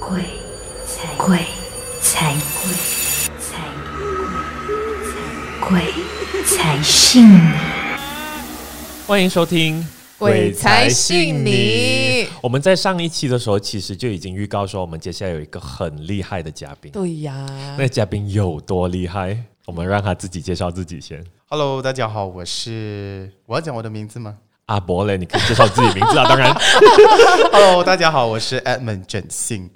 鬼才鬼才鬼才鬼才信你。欢迎收听《鬼才信你》。我们在上一期的时候，其实就已经预告说，我们接下来有一个很厉害的嘉宾。对呀，那嘉宾有多厉害？我们让他自己介绍自己先。Hello，大家好，我是我要讲我的名字吗阿伯嘞，你可以介绍自己名字啊，当然？Hello，大家好，我是 Edmund 整信。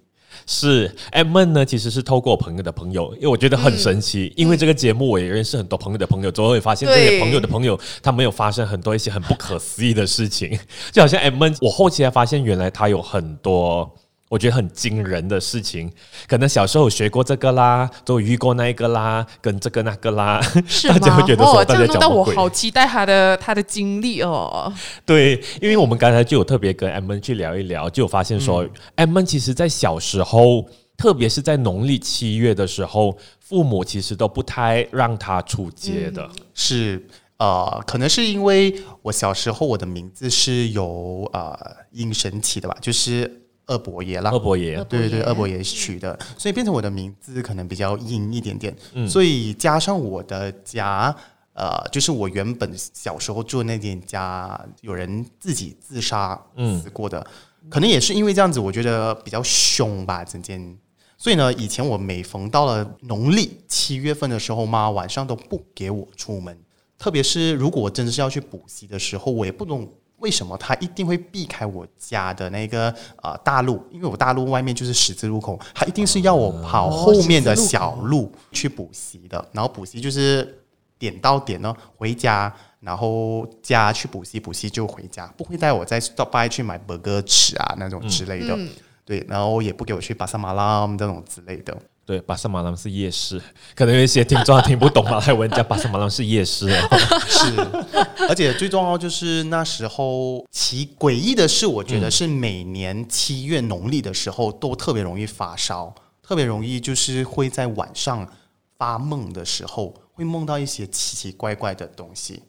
是 Edmund 呢，其实是透过我朋友的朋友，因为我觉得很神奇，因为这个节目我也认识很多朋友的朋友，最后会发现这些朋友的朋友，他们有发生很多一些很不可思议的事情，就好像 Edmund，我后期才发现原来他有很多。我觉得很惊人的事情，可能小时候有学过这个啦，都有遇过那一个啦，跟这个那个啦，是大家会吗？觉得说大家样弄到我好期待他的他的经历哦。对，因为我们刚才就有特别跟 M N 去聊一聊，就有发现说、m N 其实在小时候，特别是在农历七月的时候，父母其实都不太让他出街的。是呃，可能是因为我小时候我的名字是由呃阴神起的吧，就是二伯爷啦。二伯爷，对对对，二伯爷取的，所以变成我的名字可能比较硬一点点，所以加上我的家，呃，就是我原本小时候住的那间家，有人自己自杀死过的，可能也是因为这样子，我觉得比较凶吧，整间。所以呢，以前我每逢到了农历七月份的时候，妈晚上都不给我出门，特别是如果我真的是要去补习的时候，我也不懂为什么他一定会避开我家的那个呃大路，因为我大路外面就是十字路口，他一定是要我跑后面的小路去补习的。然后补习就是点到点呢回家，然后家去补习，补习就回家，不会带我再 stop by 去买 burger 吃啊那种之类的。对，然后也不给我去巴沙马拉这种之类的。对，巴塞马兰是夜市，可能有一些听众听不懂马来文，叫巴塞马兰是夜市哦。是，而且最重要就是那时候奇诡异的是，我觉得是每年七月农历的时候都特别容易发烧，特别容易就是会在晚上发梦的时候会梦到一些奇奇怪怪的东西。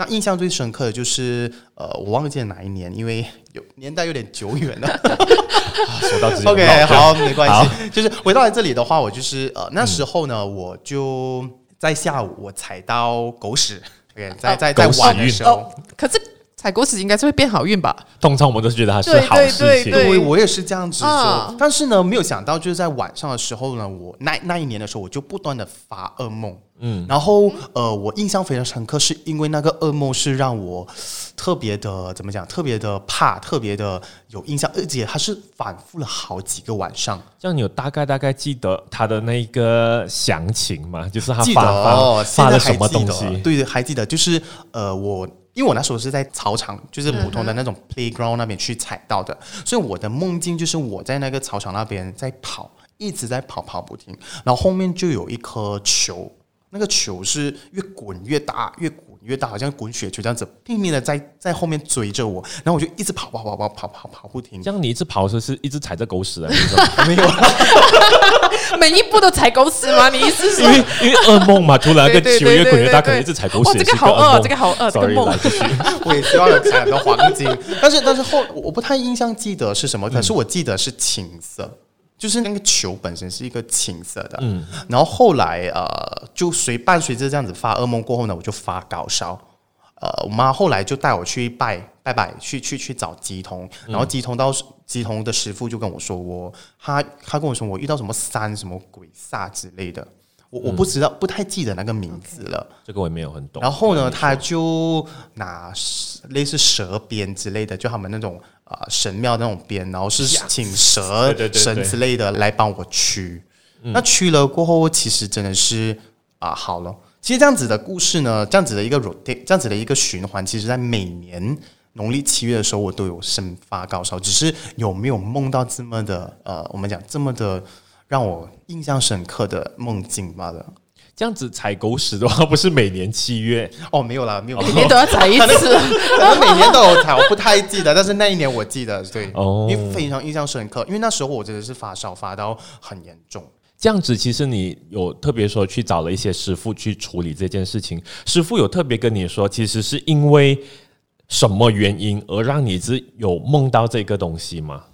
那印象最深刻的就是，呃，我忘记了哪一年，因为 有年代有点久远了。说到自己 OK，好，没关系。就是回到来这里的话，我就是呃那时候呢，我就在下午我踩到狗屎，OK，在在在狗屎运晚的时候。哦，，可是采狗屎应该是会变好运吧？通常我们都是觉得它是好事情。对我也是这样子说啊。但是呢，没有想到就是在晚上的时候呢，我那那一年的时候，我就不断的发噩梦。嗯，然后呃，我印象非常深刻，是因为那个噩梦是让我特别的怎么讲，特别的怕，特别的有印象，而且它是反复了好几个晚上。这样你有大概大概记得他的那个详情吗？就是他发哦，发发了什么东西？对对，还记得，就是呃，我因为我那时候是在操场，就是普通的那种 playground 那边去踩到的，所以我的梦境就是我在那个操场那边在跑，一直在跑跑不停，然后后面就有一颗球。那个球是越滚越大，越滚越大，好像滚雪球这样子，拼命的在在后面追着我，然后我就一直跑跑跑跑跑跑跑不停这。样你一直跑的时候是一直踩着狗屎的，那种没有，每一步都踩狗屎吗？你意思是因为因为噩梦嘛，突然那个球越滚越大，可能一直踩狗屎这个好饿这个好饿这个梦。我也希望有踩到黄金，但是但是后我不太印象记得是什么，可是我记得是青色，就是那个球本身是一个青色的，嗯，然后后来呃，就随伴随着这样子发噩梦过后呢，我就发高烧，呃，我妈后来就带我去拜拜拜，去去去找吉童，然后吉童到吉童的师傅就跟我说我他他跟我说我遇到什么山什么鬼煞之类的，我我不知道不太记得那个名字了。这个我也没有很懂。然后呢，他就拿类似蛇鞭之类的，就他们那种呃神庙那种鞭，然后是请蛇神之类的来帮我驱。那驱了过后，其实真的是啊、好了。其实这样子的故事呢，这样子的一个 rotate，这样子的一个循环，其实在每年农历七月的时候，我都有生发高烧，只是有没有梦到这么的呃，我们讲这么的让我印象深刻的梦境罢了。这样子踩狗屎的话，不是每年七月哦，没有啦，没有，每年都要踩一次？可能每年都有踩，我不太记得，但是那一年我记得，对，哦因为非常印象深刻，因为那时候我真的是发烧发到很严重。这样子，其实你有特别说去找了一些师傅去处理这件事情。师傅有特别跟你说，其实是因为什么原因而让你只有梦到这个东西吗？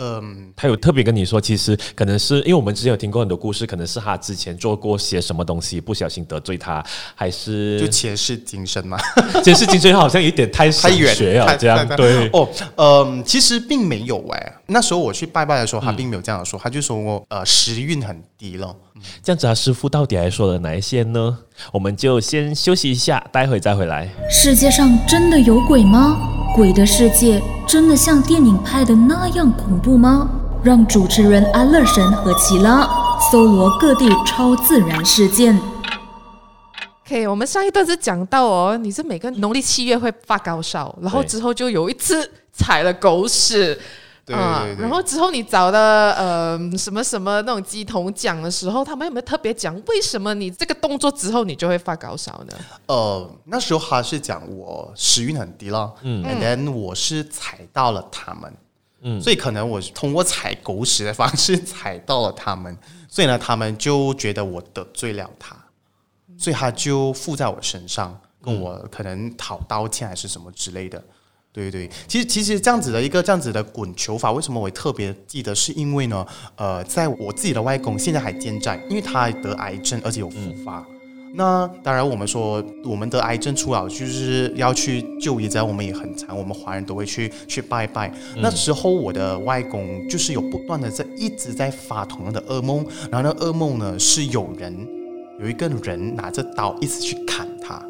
嗯，他有特别跟你说，其实可能是因为我们之前有听过很多故事，可能是他之前做过些什么东西，不小心得罪他，还是就前世今生嘛，前世今生好像有点太太神远学啊，太这样对。哦，嗯，其实并没有哎、那时候我去拜拜的时候，他并没有这样说，他就说我呃时运很低了。这样子啊，师傅到底还说了哪一些呢？我们就先休息一下，待会再回来。世界上真的有鬼吗？鬼的世界真的像电影拍的那样恐怖吗？让主持人安乐神和奇拉搜罗各地超自然事件。OK，我们上一段是讲到哦，你是每个农历七月会发高烧，然后之后就有一次踩了狗屎。对啊对对。然后之后你找的呃什么什么那种鸡同奖的时候，他们有没有特别讲为什么你这个动作之后你就会发高烧呢？呃，那时候他是讲我时运很低了，嗯，and then 我是踩到了他们，嗯，所以可能我通过踩狗屎的方式踩到了他们，所以呢，他们就觉得我得罪了他，所以他就附在我身上，跟我可能讨道歉还是什么之类的。对对，其实其实这样子的一个这样子的滚球法，为什么我特别记得？是因为呢，呃，在我自己的外公现在还健在，因为他得癌症，而且有复发。那当然，我们说我们得癌症初老就是要去就医，只要我们也很惨，我们华人都会去去拜拜。那时候我的外公就是有不断的在一直在发同样的噩梦，然后那噩梦呢是有人有一个人拿着刀一直去砍他，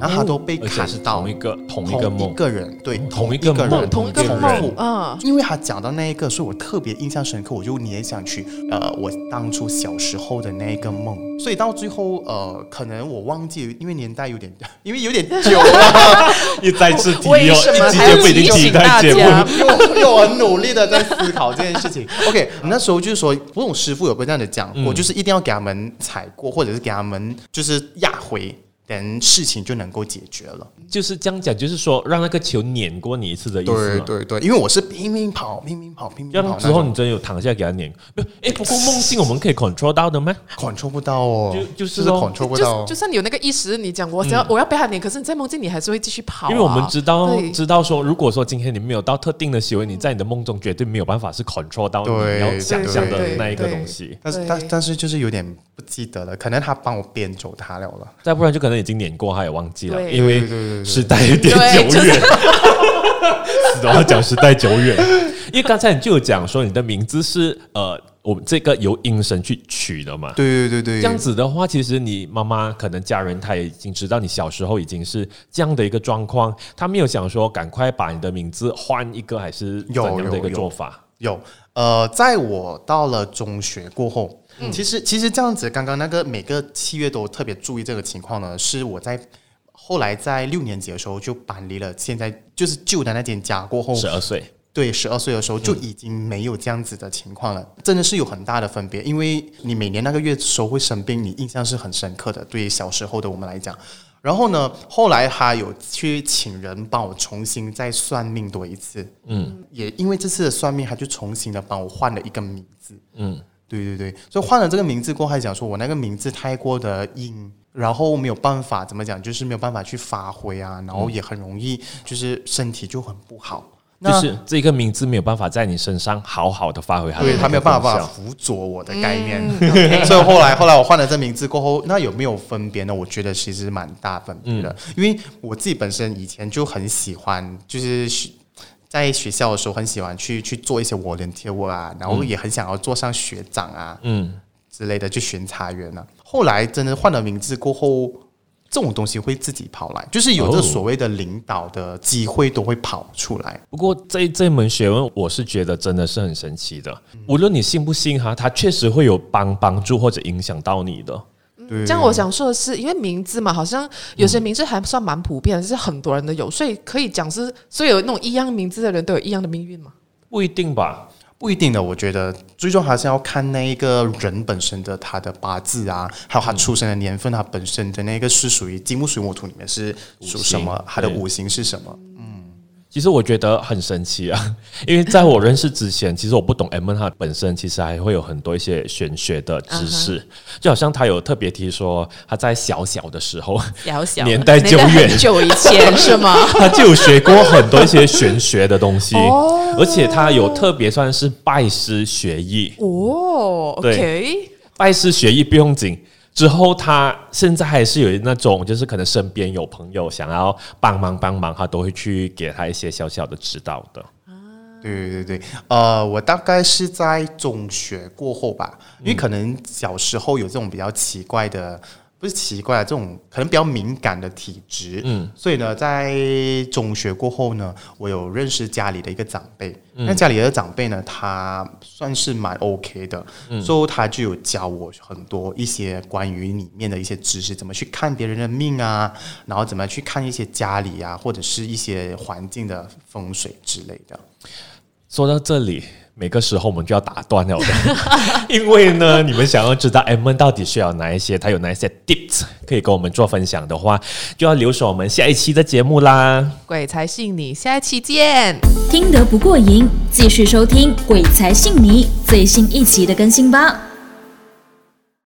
然后他都被砍到同一个同一个梦一，个人，对，同一个人，梦同一个人。梦啊，因为他讲到那一个，所以我特别印象深刻，我就联想去呃，我当初小时候的那一个梦，所以到最后呃，可能我忘记，因为年代有点，因为有点久了，一再次提为哦，一集还要节目已经提提醒大在节目家？又又很努力的在思考这件事情。OK，那时候就是说，不懂师傅有没有这样的讲过，就是一定要给他们踩过，或者是给他们就是压回。等事情就能够解决了。就是这样讲，就是说让那个球碾过你一次的意思。对对对，因为我是拼命跑，拼命跑，拼命跑之后你真的有躺下给他碾。没有哎，不过梦境我们可以 control 到的吗？control 不到哦，就就是是咯 control 不就到就。算你有那个意识，你讲我只要、我要被他碾，可是你在梦境你还是会继续跑啊、因为我们知道知道说，如果说今天你没有到特定的行为，你在你的梦中绝对没有办法是 control 到你要想象的那一个东西。但是但但是就是有点不记得了，可能他帮我编走他了了。再不然就可能已经碾过，他也忘记了，因为时代有点久远。死都要讲时代久远，因为刚才你就有讲说你的名字是呃，我们这个由音神去取的嘛。对对对对，这样子的话，其实你妈妈可能家人他也已经知道你小时候已经是这样的一个状况，他没有想说赶快把你的名字换一个，还是怎有样的一个有有做法？有，呃，在我到了中学过后，嗯其实其实这样子，刚刚那个每个七月都特别注意这个情况呢，是我在后来在六年级的时候就搬离了现在就是旧的那间家过后，十二岁，对，十二岁的时候就已经没有这样子的情况了，真的是有很大的分别。因为你每年那个月的时候会生病，你印象是很深刻的，对于小时候的我们来讲。然后呢，后来他有去请人帮我重新再算命多一次，嗯，也因为这次的算命，他就重新的帮我换了一个名字，嗯，对对对，所以换了这个名字过后，他讲说我那个名字太过的硬，然后没有办法怎么讲，就是没有办法去发挥啊，然后也很容易就是身体就很不好。就那是这个名字没有办法在你身上好好的发挥它的对那个他没有办法辅佐我的概念，所以后来后来我换了这名字过后，那有没有分别呢？我觉得其实蛮大分别的，因为我自己本身以前就很喜欢，就是在学校的时候很喜欢去去做一些 volunteer work 啊，然后也很想要做上学长啊，嗯，之类的去巡查员啊。后来真的换了名字过后。这种东西会自己跑来，就是有这哦所谓的领导的机会都会跑出来。不过这这门学问，我是觉得真的是很神奇的。无论你信不信哈，它确实会有帮帮助或者影响到你的。对，这样我想说的是，因为名字嘛，好像有些名字还算蛮普遍的，是很多人都有，所以可以讲是，所以有那种一样名字的人都有一样的命运嘛。不一定吧？不一定的，我觉得最终还是要看那一个人本身的他的八字啊，还有他出生的年份，他本身的那个是属于金木水火土里面是属什么他的五行是什么。其其实我觉得很神奇啊，因为在我认识之前，其实我不懂 M 他本身其实还会有很多一些玄学的知识，就好像他有特别提说他在小小的时候，小小年代久远很久以前是吗？他就有学过很多一些玄学的东西，而且他有特别算是拜师学艺。哦对，OK，拜师学艺不用紧。之后，他现在还是有那种，就是可能身边有朋友想要帮忙帮忙，他都会去给他一些小小的指导的。对对对，呃，我大概是在中学过后吧，因为可能小时候有这种比较奇怪的，不是奇怪，这种可能比较敏感的体质，嗯，所以呢，在中学过后呢，我有认识家里的一个长辈，那家里的长辈呢，他算是蛮 OK 的，所以他就有教我很多一些关于里面的一些知识，怎么去看别人的命啊，然后怎么去看一些家里啊，或者是一些环境的风水之类的。说到这里，每个时候我们就要打断了的，因为呢，你们想要知道 M 到底需要哪一些，它有哪一些 tips 可以跟我们做分享的话，就要留守我们下一期的节目啦。鬼才信你，下一期见。听得不过瘾，继续收听《鬼才信你》最新一期的更新吧。